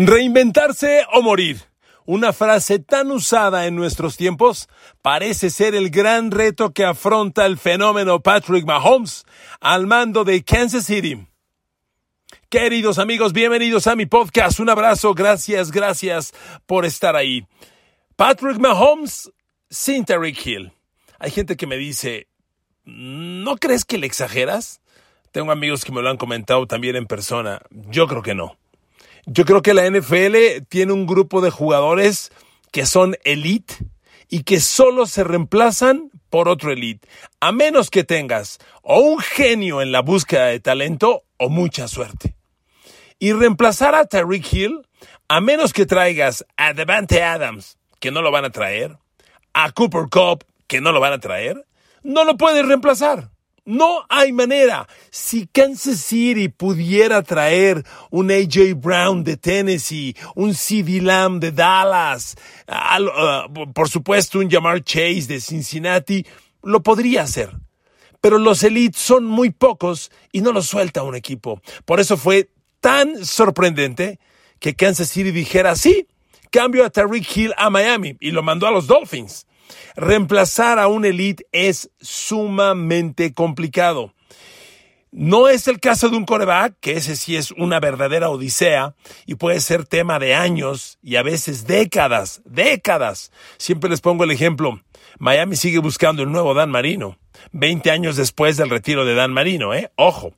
Reinventarse o morir. Una frase tan usada en nuestros tiempos parece ser el gran reto que afronta el fenómeno Patrick Mahomes al mando de Kansas City. Queridos amigos, bienvenidos a mi podcast. Un abrazo, gracias, gracias por estar ahí. Patrick Mahomes sin Hill. Hay gente que me dice, ¿no crees que le exageras? Tengo amigos que me lo han comentado también en persona. Yo creo que no. Yo creo que la NFL tiene un grupo de jugadores que son elite y que solo se reemplazan por otro elite, a menos que tengas o un genio en la búsqueda de talento o mucha suerte. Y reemplazar a Tariq Hill, a menos que traigas a Devante Adams, que no lo van a traer, a Cooper Cup, que no lo van a traer, no lo puedes reemplazar. No hay manera. Si Kansas City pudiera traer un AJ Brown de Tennessee, un CD Lamb de Dallas, uh, por supuesto un Jamar Chase de Cincinnati, lo podría hacer. Pero los elites son muy pocos y no los suelta un equipo. Por eso fue tan sorprendente que Kansas City dijera, sí, cambio a Tariq Hill a Miami y lo mandó a los Dolphins. Reemplazar a un elite es sumamente complicado. No es el caso de un coreback, que ese sí es una verdadera odisea y puede ser tema de años y a veces décadas, décadas. Siempre les pongo el ejemplo. Miami sigue buscando el nuevo Dan Marino, 20 años después del retiro de Dan Marino, ¿eh? Ojo.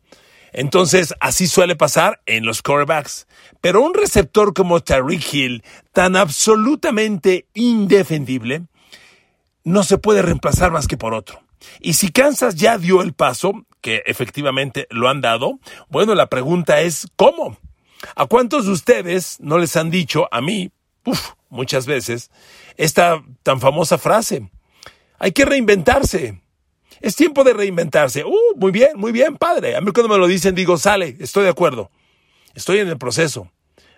Entonces, así suele pasar en los corebacks. Pero un receptor como Tariq Hill, tan absolutamente indefendible, no se puede reemplazar más que por otro. Y si Kansas ya dio el paso, que efectivamente lo han dado, bueno, la pregunta es, ¿cómo? ¿A cuántos de ustedes no les han dicho, a mí, uf, muchas veces, esta tan famosa frase? Hay que reinventarse. Es tiempo de reinventarse. Uh, muy bien, muy bien, padre. A mí cuando me lo dicen digo, sale, estoy de acuerdo. Estoy en el proceso.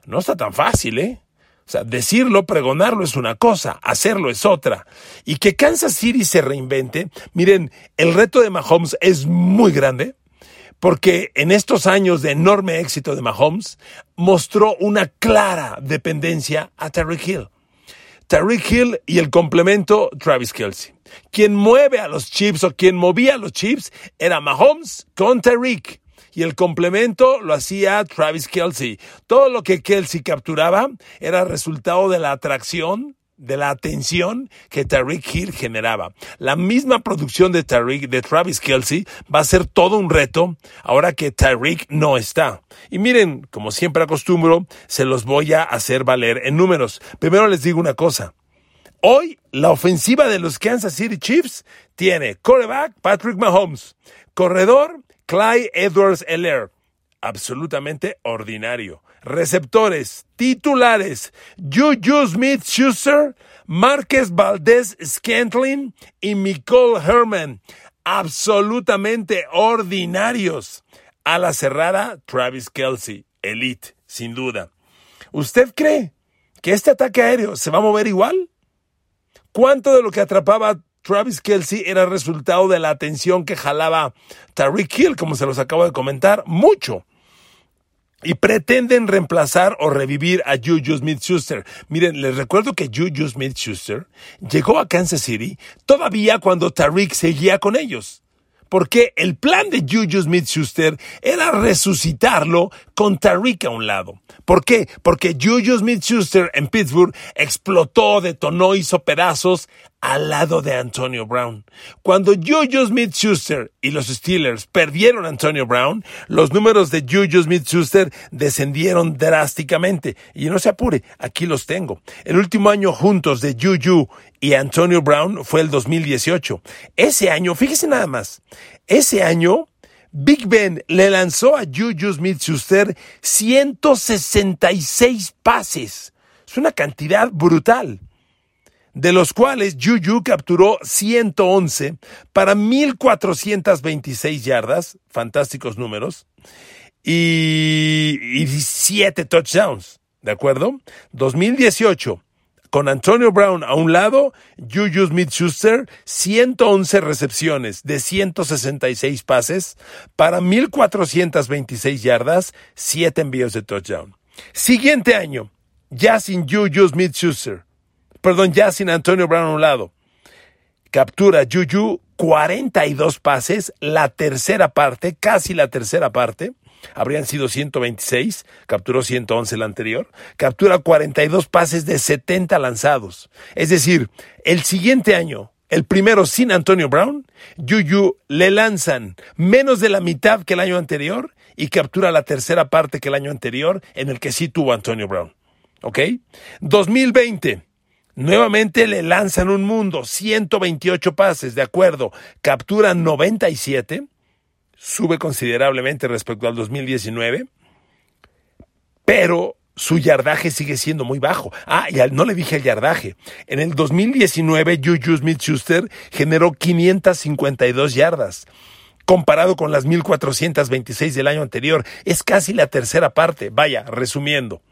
No está tan fácil, ¿eh? O sea, decirlo, pregonarlo es una cosa, hacerlo es otra. Y que Kansas City se reinvente, miren, el reto de Mahomes es muy grande, porque en estos años de enorme éxito de Mahomes, mostró una clara dependencia a Terry Hill. Terry Hill y el complemento Travis Kelsey. Quien mueve a los chips o quien movía a los chips era Mahomes con Tariq y el complemento lo hacía Travis Kelsey. Todo lo que Kelsey capturaba era resultado de la atracción de la atención que Tariq Hill generaba. La misma producción de Tariq, de Travis Kelsey, va a ser todo un reto ahora que Tariq no está. Y miren, como siempre acostumbro, se los voy a hacer valer en números. Primero les digo una cosa. Hoy, la ofensiva de los Kansas City Chiefs tiene quarterback Patrick Mahomes, corredor Clyde Edwards Heller, absolutamente ordinario. Receptores, titulares, Juju Smith Schuster, Márquez Valdez Scantling y Nicole Herman, absolutamente ordinarios. A la cerrada, Travis Kelsey, elite, sin duda. ¿Usted cree que este ataque aéreo se va a mover igual? ¿Cuánto de lo que atrapaba Travis Kelsey era resultado de la atención que jalaba Tariq Hill, como se los acabo de comentar, mucho. Y pretenden reemplazar o revivir a Juju Smith-Schuster. Miren, les recuerdo que Juju Smith-Schuster llegó a Kansas City todavía cuando Tariq seguía con ellos. Porque el plan de Juju Smith-Schuster era resucitarlo con Tariq a un lado. ¿Por qué? Porque Juju Smith-Schuster en Pittsburgh explotó, detonó, hizo pedazos al lado de Antonio Brown. Cuando Juju Smith-Schuster y los Steelers perdieron a Antonio Brown, los números de Juju Smith-Schuster descendieron drásticamente. Y no se apure, aquí los tengo. El último año juntos de Juju y Antonio Brown fue el 2018. Ese año, fíjese nada más, ese año Big Ben le lanzó a Juju Smith-Schuster 166 pases. Es una cantidad brutal. De los cuales Juju capturó 111 para 1426 yardas, fantásticos números, y, y 7 touchdowns. ¿De acuerdo? 2018 con Antonio Brown a un lado, Juju Smith-Schuster, 111 recepciones de 166 pases para 1.426 yardas, 7 envíos de touchdown. Siguiente año, ya sin Juju Smith-Schuster, perdón, ya sin Antonio Brown a un lado. Captura Juju 42 pases, la tercera parte, casi la tercera parte. Habrían sido 126, capturó 111 el anterior. Captura 42 pases de 70 lanzados. Es decir, el siguiente año, el primero sin Antonio Brown, Juju le lanzan menos de la mitad que el año anterior y captura la tercera parte que el año anterior en el que sí tuvo Antonio Brown. ¿Ok? 2020. Nuevamente le lanzan un mundo, 128 pases, de acuerdo, captura 97, sube considerablemente respecto al 2019, pero su yardaje sigue siendo muy bajo. Ah, y no le dije el yardaje. En el 2019, Juju Smith-Schuster generó 552 yardas. Comparado con las 1426 del año anterior, es casi la tercera parte. Vaya, resumiendo.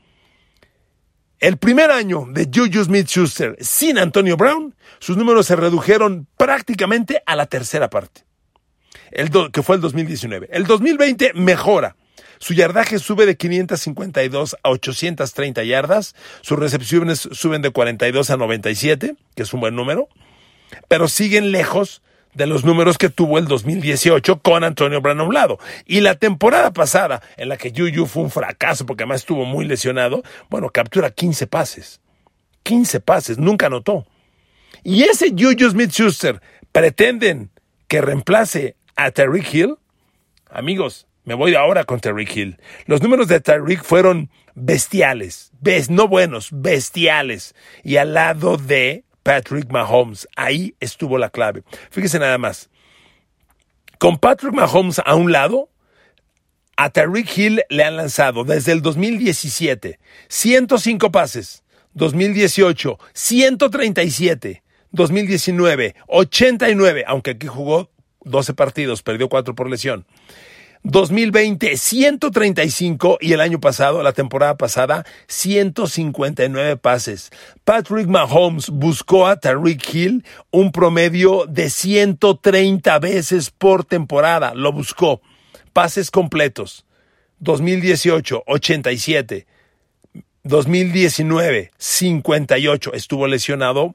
El primer año de Juju Smith-Schuster sin Antonio Brown, sus números se redujeron prácticamente a la tercera parte, el que fue el 2019. El 2020 mejora su yardaje sube de 552 a 830 yardas. Sus recepciones suben de 42 a 97, que es un buen número. Pero siguen lejos de los números que tuvo el 2018 con Antonio Brown a un lado. Y la temporada pasada, en la que Juju fue un fracaso porque además estuvo muy lesionado, bueno, captura 15 pases. 15 pases, nunca anotó. Y ese Juju Smith-Schuster pretenden que reemplace a Terry Hill. Amigos, me voy ahora con Tyreek Hill. Los números de Tyreek fueron bestiales, no buenos, bestiales. Y al lado de Patrick Mahomes, ahí estuvo la clave. Fíjese nada más. Con Patrick Mahomes a un lado, a Tyreek Hill le han lanzado desde el 2017 105 pases, 2018 137, 2019 89, aunque aquí jugó 12 partidos, perdió 4 por lesión. 2020 135 y el año pasado, la temporada pasada, 159 pases. Patrick Mahomes buscó a Tariq Hill un promedio de 130 veces por temporada. Lo buscó. Pases completos. 2018, 87. 2019, 58. Estuvo lesionado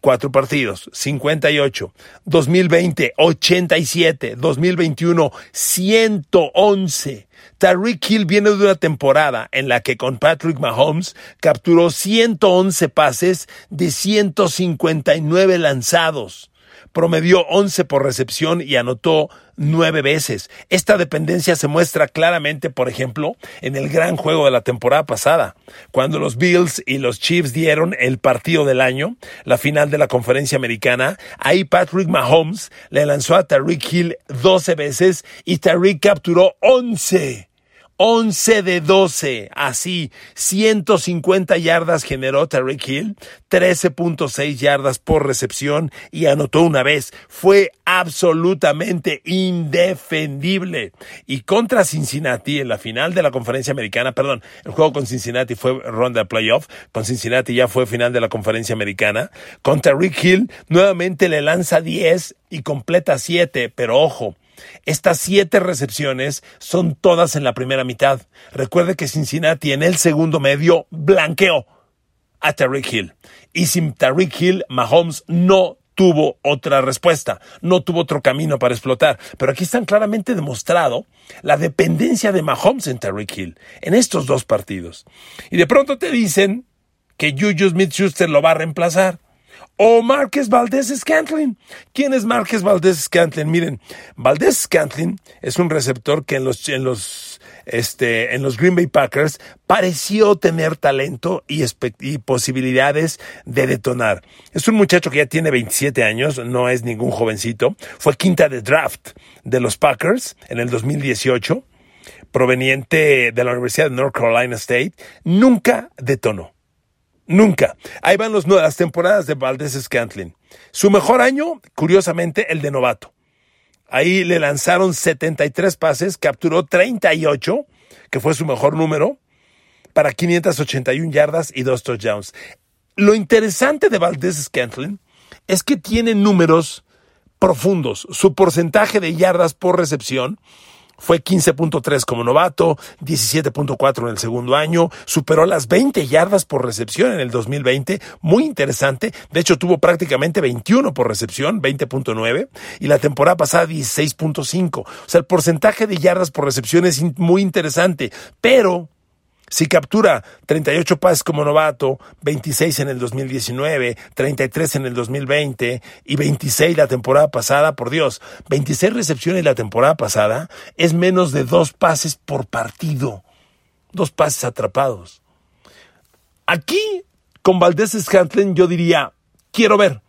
cuatro partidos, 58. 2020, 87. 2021, 111. Tariq Hill viene de una temporada en la que con Patrick Mahomes capturó 111 pases de 159 lanzados promedió 11 por recepción y anotó nueve veces. Esta dependencia se muestra claramente, por ejemplo, en el gran juego de la temporada pasada, cuando los Bills y los Chiefs dieron el partido del año, la final de la conferencia americana. Ahí Patrick Mahomes le lanzó a Tariq Hill 12 veces y Tariq capturó 11. 11 de 12, así, 150 yardas generó Tariq Hill, 13.6 yardas por recepción y anotó una vez. Fue absolutamente indefendible. Y contra Cincinnati en la final de la conferencia americana, perdón, el juego con Cincinnati fue ronda playoff, con Cincinnati ya fue final de la conferencia americana. Contra Rick Hill nuevamente le lanza 10 y completa 7, pero ojo, estas siete recepciones son todas en la primera mitad. Recuerde que Cincinnati en el segundo medio blanqueó a Tariq Hill. Y sin Tariq Hill, Mahomes no tuvo otra respuesta, no tuvo otro camino para explotar. Pero aquí están claramente demostrado la dependencia de Mahomes en Tariq Hill en estos dos partidos. Y de pronto te dicen que Juju Smith-Schuster lo va a reemplazar o Márquez Valdés Scantlin. ¿Quién es Márquez Valdés Scantlin? Miren, Valdés Scantlin es un receptor que en los, en los, este, en los Green Bay Packers pareció tener talento y, y posibilidades de detonar. Es un muchacho que ya tiene 27 años, no es ningún jovencito. Fue quinta de draft de los Packers en el 2018, proveniente de la Universidad de North Carolina State. Nunca detonó Nunca. Ahí van los, las temporadas de Valdés Scantlin. Su mejor año, curiosamente, el de novato. Ahí le lanzaron 73 pases, capturó 38, que fue su mejor número, para 581 yardas y dos touchdowns. Lo interesante de Valdés Scantlin es que tiene números profundos. Su porcentaje de yardas por recepción Fue 15.3 como novato, 17.4 en el segundo año, superó las 20 yardas por recepción en el 2020, muy interesante. De hecho, tuvo prácticamente 21 por recepción, 20.9, y la temporada pasada 16.5. O sea, el porcentaje de yardas por recepción es muy interesante, pero si captura 38 pases como novato, 26 en el 2019, 33 en el 2020 y 26 la temporada pasada, por Dios, 26 recepciones la temporada pasada es menos de dos pases por partido. Dos pases atrapados. Aquí, con Valdés Scantling, yo diría, quiero ver.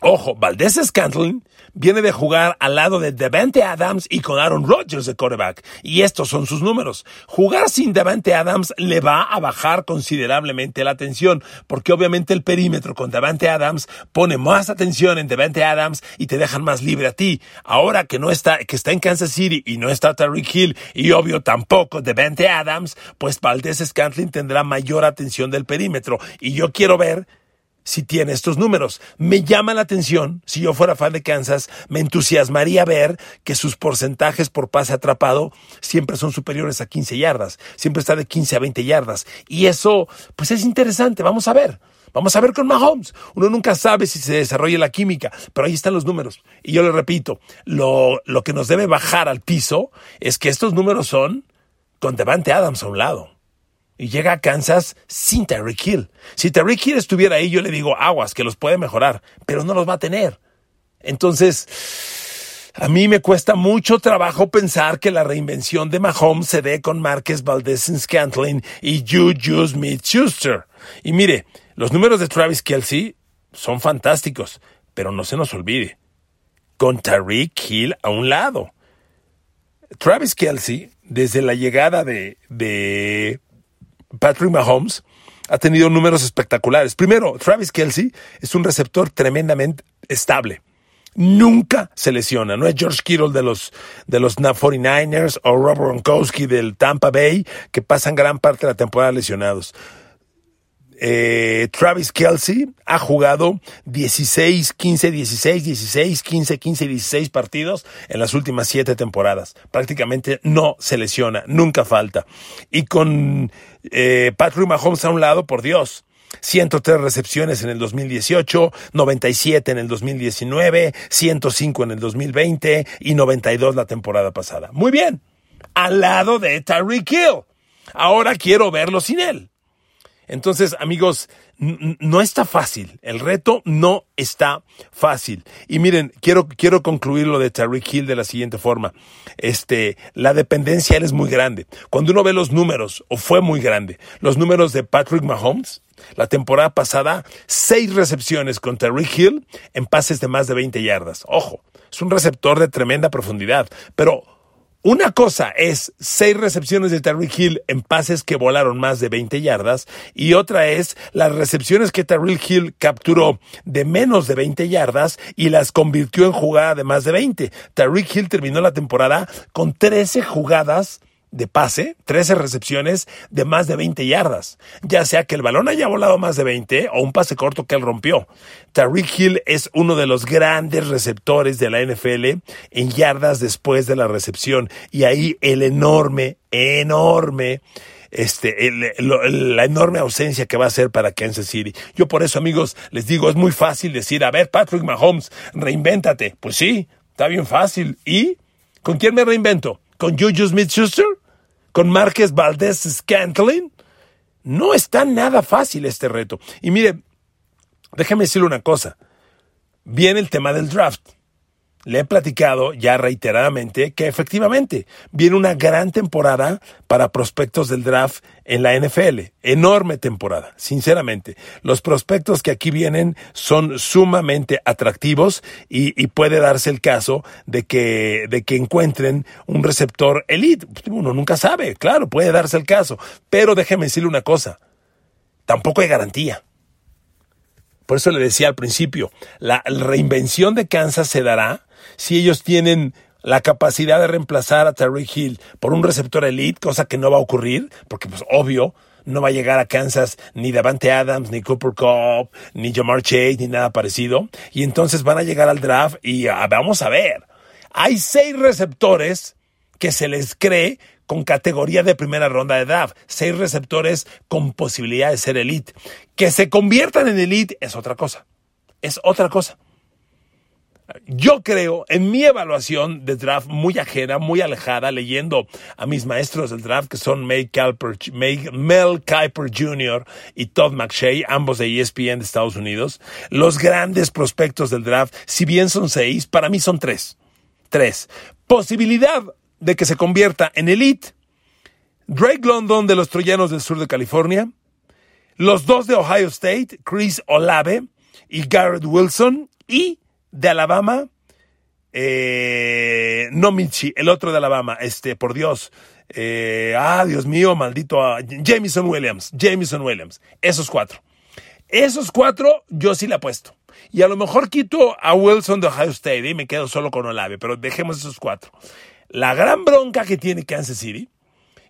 Ojo, Valdés Scantling viene de jugar al lado de Devante Adams y con Aaron Rodgers de quarterback. Y estos son sus números. Jugar sin Devante Adams le va a bajar considerablemente la atención, porque obviamente el perímetro con Devante Adams pone más atención en Devante Adams y te dejan más libre a ti. Ahora que no está, que está en Kansas City y no está Tariq Hill y obvio tampoco Devante Adams, pues Valdez Scantling tendrá mayor atención del perímetro. Y yo quiero ver si tiene estos números. Me llama la atención, si yo fuera fan de Kansas, me entusiasmaría ver que sus porcentajes por pase atrapado siempre son superiores a 15 yardas, siempre está de 15 a 20 yardas. Y eso, pues es interesante, vamos a ver. Vamos a ver con Mahomes. Uno nunca sabe si se desarrolla la química, pero ahí están los números. Y yo le repito, lo, lo que nos debe bajar al piso es que estos números son con Devante Adams a un lado y llega a Kansas sin Tyreek Hill. Si Tyreek Hill estuviera ahí, yo le digo aguas, que los puede mejorar, pero no los va a tener. Entonces, a mí me cuesta mucho trabajo pensar que la reinvención de Mahomes se dé con Marquez Valdez Scantling y Juju Smith-Schuster. Y mire, los números de Travis Kelsey son fantásticos, pero no se nos olvide, con Tyreek Hill a un lado. Travis Kelsey, desde la llegada de, de Patrick Mahomes ha tenido números espectaculares. Primero, Travis Kelsey es un receptor tremendamente estable. Nunca se lesiona. No es George Kittle de los, de los 49ers o Rob Gronkowski del Tampa Bay que pasan gran parte de la temporada lesionados. Eh, Travis Kelsey ha jugado 16, 15, 16, 16, 15, 15, 16 partidos en las últimas siete temporadas. Prácticamente no se lesiona, nunca falta. Y con eh, Patrick Mahomes a un lado, por Dios. 103 recepciones en el 2018, 97 en el 2019, 105 en el 2020 y 92 la temporada pasada. Muy bien, al lado de Tyreek Hill. Ahora quiero verlo sin él. Entonces, amigos, no está fácil. El reto no está fácil. Y miren, quiero, quiero concluir lo de Tariq Hill de la siguiente forma. Este, la dependencia él es muy grande. Cuando uno ve los números, o fue muy grande, los números de Patrick Mahomes, la temporada pasada, seis recepciones con Tariq Hill en pases de más de 20 yardas. Ojo, es un receptor de tremenda profundidad, pero una cosa es seis recepciones de Tyreek Hill en pases que volaron más de 20 yardas y otra es las recepciones que Tyreek Hill capturó de menos de 20 yardas y las convirtió en jugada de más de 20. Tyreek Hill terminó la temporada con 13 jugadas de pase, 13 recepciones de más de 20 yardas, ya sea que el balón haya volado más de 20 o un pase corto que él rompió. Tariq Hill es uno de los grandes receptores de la NFL en yardas después de la recepción y ahí el enorme, enorme este, la enorme ausencia que va a ser para Kansas City. Yo por eso, amigos, les digo, es muy fácil decir, a ver, Patrick Mahomes, reinvéntate. Pues sí, está bien fácil. ¿Y con quién me reinvento? ¿Con Juju Smith-Schuster? Con Márquez Valdés Scantling. No está nada fácil este reto. Y mire, déjeme decirle una cosa. Viene el tema del draft le he platicado ya reiteradamente que efectivamente viene una gran temporada para prospectos del draft en la NFL. Enorme temporada, sinceramente. Los prospectos que aquí vienen son sumamente atractivos y, puede darse el caso de que, de que encuentren un receptor elite. Uno nunca sabe, claro, puede darse el caso. Pero déjeme decirle una cosa, tampoco hay garantía. Por eso le decía al principio, la reinvención de Kansas se dará si ellos tienen la capacidad de reemplazar a Terry Hill por un receptor elite, cosa que no va a ocurrir, porque pues obvio, no va a llegar a Kansas ni Davante Adams, ni Cooper Cup, ni Jamar Chase, ni nada parecido. Y entonces van a llegar al draft y ah, vamos a ver. Hay seis receptores que se les cree con categoría de primera ronda de draft, seis receptores con posibilidad de ser elite. Que se conviertan en elite es otra cosa, es otra cosa. Yo creo, en mi evaluación de draft muy ajena, muy alejada, leyendo a mis maestros del draft, que son Mel Kiper Jr. y Todd McShay, ambos de ESPN de Estados Unidos, los grandes prospectos del draft, si bien son seis, para mí son tres. Tres. Posibilidad de que se convierta en elite. Drake London de los Troyanos del sur de California. Los dos de Ohio State, Chris Olave y Garrett Wilson. Y de Alabama, eh, no Michi, el otro de Alabama, este, por Dios, eh, ah, Dios mío, maldito, ah, Jameson Williams, Jameson Williams, esos cuatro. Esos cuatro yo sí le apuesto. Y a lo mejor quito a Wilson de Ohio State y me quedo solo con Olave, pero dejemos esos cuatro. La gran bronca que tiene Kansas City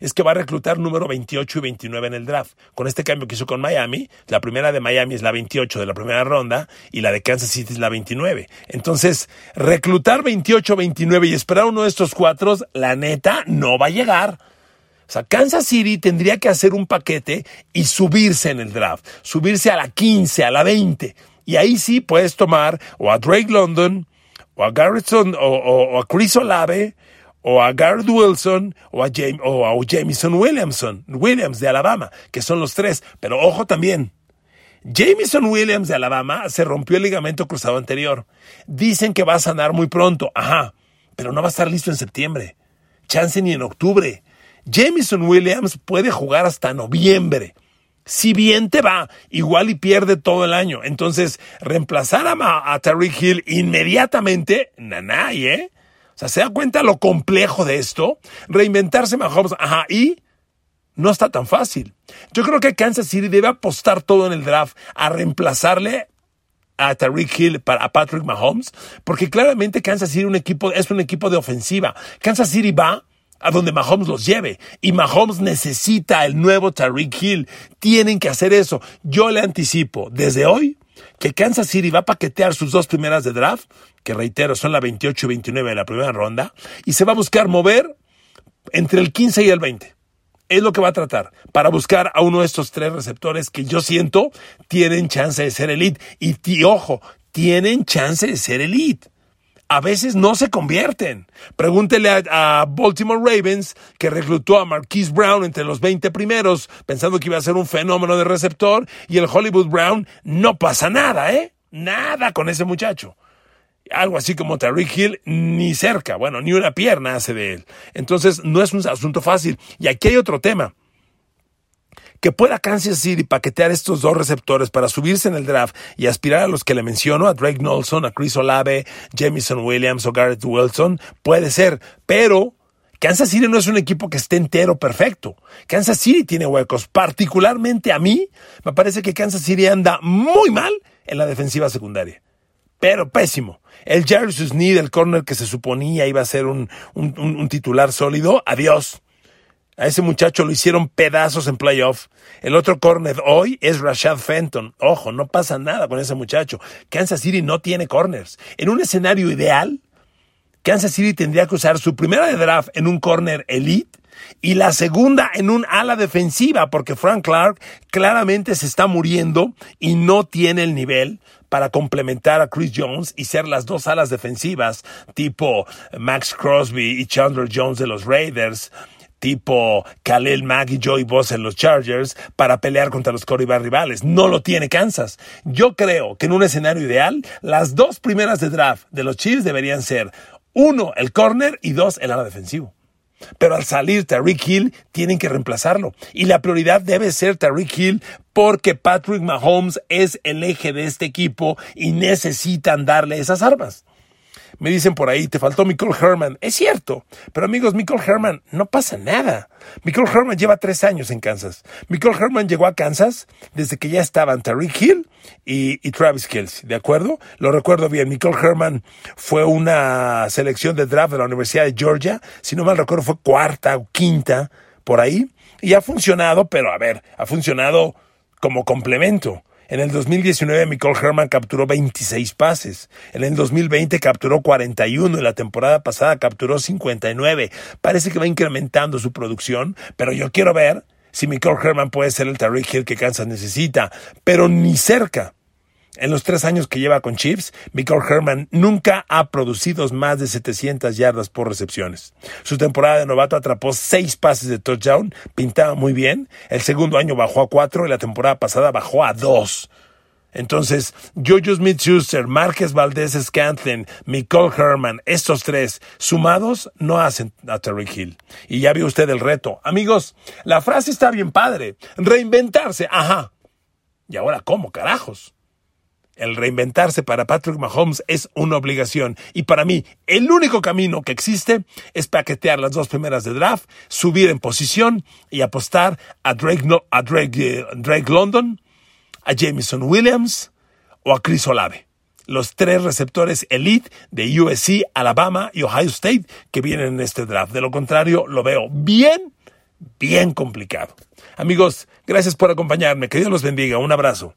es que va a reclutar número 28 y 29 en el draft. Con este cambio que hizo con Miami, la primera de Miami es la 28 de la primera ronda y la de Kansas City es la 29. Entonces, reclutar 28, 29 y esperar uno de estos cuatro, la neta, no va a llegar. O sea, Kansas City tendría que hacer un paquete y subirse en el draft, subirse a la 15, a la 20. Y ahí sí puedes tomar o a Drake London, o a Garrison, o, o a Chris Olave, o a Garrett Wilson o a, James, o a Jameson Williamson, Williams de Alabama, que son los tres. Pero ojo también, Jameson Williams de Alabama se rompió el ligamento cruzado anterior. Dicen que va a sanar muy pronto, ajá, pero no va a estar listo en septiembre. Chance ni en octubre. Jameson Williams puede jugar hasta noviembre. Si bien te va, igual y pierde todo el año. Entonces, reemplazar a, a Tariq Hill inmediatamente, nanay, ¿eh? Sea, ¿se da cuenta lo complejo de esto? Reinventarse Mahomes, ajá, y no está tan fácil. Yo creo que Kansas City debe apostar todo en el draft a reemplazarle a Tariq Hill para a Patrick Mahomes, porque claramente Kansas City es un equipo de ofensiva. Kansas City va a donde Mahomes los lleve. Y Mahomes necesita el nuevo Tariq Hill. Tienen que hacer eso. Yo le anticipo desde hoy que Kansas City va a paquetear sus dos primeras de draft, que reitero son la 28 y 29 de la primera ronda, y se va a buscar mover entre el 15 y el 20. Es lo que va a tratar para buscar a uno de estos tres receptores que yo siento tienen chance de ser elite. Y, ojo, tienen chance de ser elite a veces no se convierten. Pregúntele a, Baltimore Ravens, que reclutó a Marquise Brown entre los 20 primeros, pensando que iba a ser un fenómeno de receptor, y el Hollywood Brown no pasa nada, ¿eh? Nada con ese muchacho. Algo así como Tariq Hill, ni cerca, bueno, ni una pierna hace de él. Entonces, no es un asunto fácil. Y aquí hay otro tema que pueda Kansas City paquetear estos dos receptores para subirse en el draft y aspirar a los que le menciono, a Drake Nolson, a Chris Olave, Jamison Williams o Garrett Wilson, puede ser, pero Kansas City no es un equipo que esté entero perfecto. Kansas City tiene huecos. Particularmente a mí, me parece que Kansas City anda muy mal en la defensiva secundaria. Pero pésimo. El Jerry Sneed, el corner que se suponía iba a ser un, un titular sólido, adiós. A ese muchacho lo hicieron pedazos en playoff. El otro corner hoy es Rashad Fenton. Ojo, no pasa nada con ese muchacho. Kansas City no tiene corners. En un escenario ideal, Kansas City tendría que usar su primera de draft en un corner elite y la segunda en un ala defensiva, porque Frank Clark claramente se está muriendo y no tiene el nivel para complementar a Chris Jones y ser las dos alas defensivas tipo Max Crosby y Chandler Jones de los Raiders tipo Khalil Mack y Joey Boss en los Chargers para pelear contra los quarterback rivales. No lo tiene Kansas. Yo creo que en un escenario ideal, las dos primeras de draft de los Chiefs deberían ser uno, el corner y dos, el ala defensivo. Pero al salir Tariq Hill, tienen que reemplazarlo. Y la prioridad debe ser Tariq Hill porque Patrick Mahomes es el eje de este equipo y necesitan darle esas armas. Me dicen por ahí, te faltó Michael Herman. Es cierto, pero amigos, Michael Herman, no pasa nada. Michael Herman lleva tres años en Kansas. Michael Herman llegó a Kansas desde que ya estaban Tariq Hill y, Travis Kelsey, ¿de acuerdo? Lo recuerdo bien. Michael Herman fue una selección de draft de la Universidad de Georgia. Si no mal recuerdo, fue cuarta o quinta por ahí. Y ha funcionado, pero a ver, ha funcionado como complemento. En el 2019, Nicole Herman capturó 26 pases. En el 2020 capturó 41 y la temporada pasada capturó 59. Parece que va incrementando su producción, pero yo quiero ver si Nicole Herman puede ser el Tariq Hill que Kansas necesita, pero ni cerca. En los tres años que lleva con Chiefs, Michael Herman nunca ha producido más de 700 yardas por recepciones. Su temporada de novato atrapó seis pases de touchdown, pintaba muy bien. El segundo año bajó a cuatro y la temporada pasada bajó a dos. Entonces, Jojo Smith-Schuster, Márquez Valdez Scantling, Nicole Herman, estos tres sumados no hacen a Terry Hill. Y ya vio usted el reto. Amigos, la frase está bien padre. Reinventarse, ajá. ¿Y ahora cómo, carajos? El reinventarse para Patrick Mahomes es una obligación. Y para mí, el único camino que existe es paquetear las dos primeras de draft, subir en posición y apostar a Drake, a Drake, eh, Drake London, a Jameson Williams o a Chris Olave. Los tres receptores elite de USC, Alabama y Ohio State que vienen en este draft. De lo contrario, lo veo bien, bien complicado. Amigos, gracias por acompañarme. Que Dios los bendiga. Un abrazo.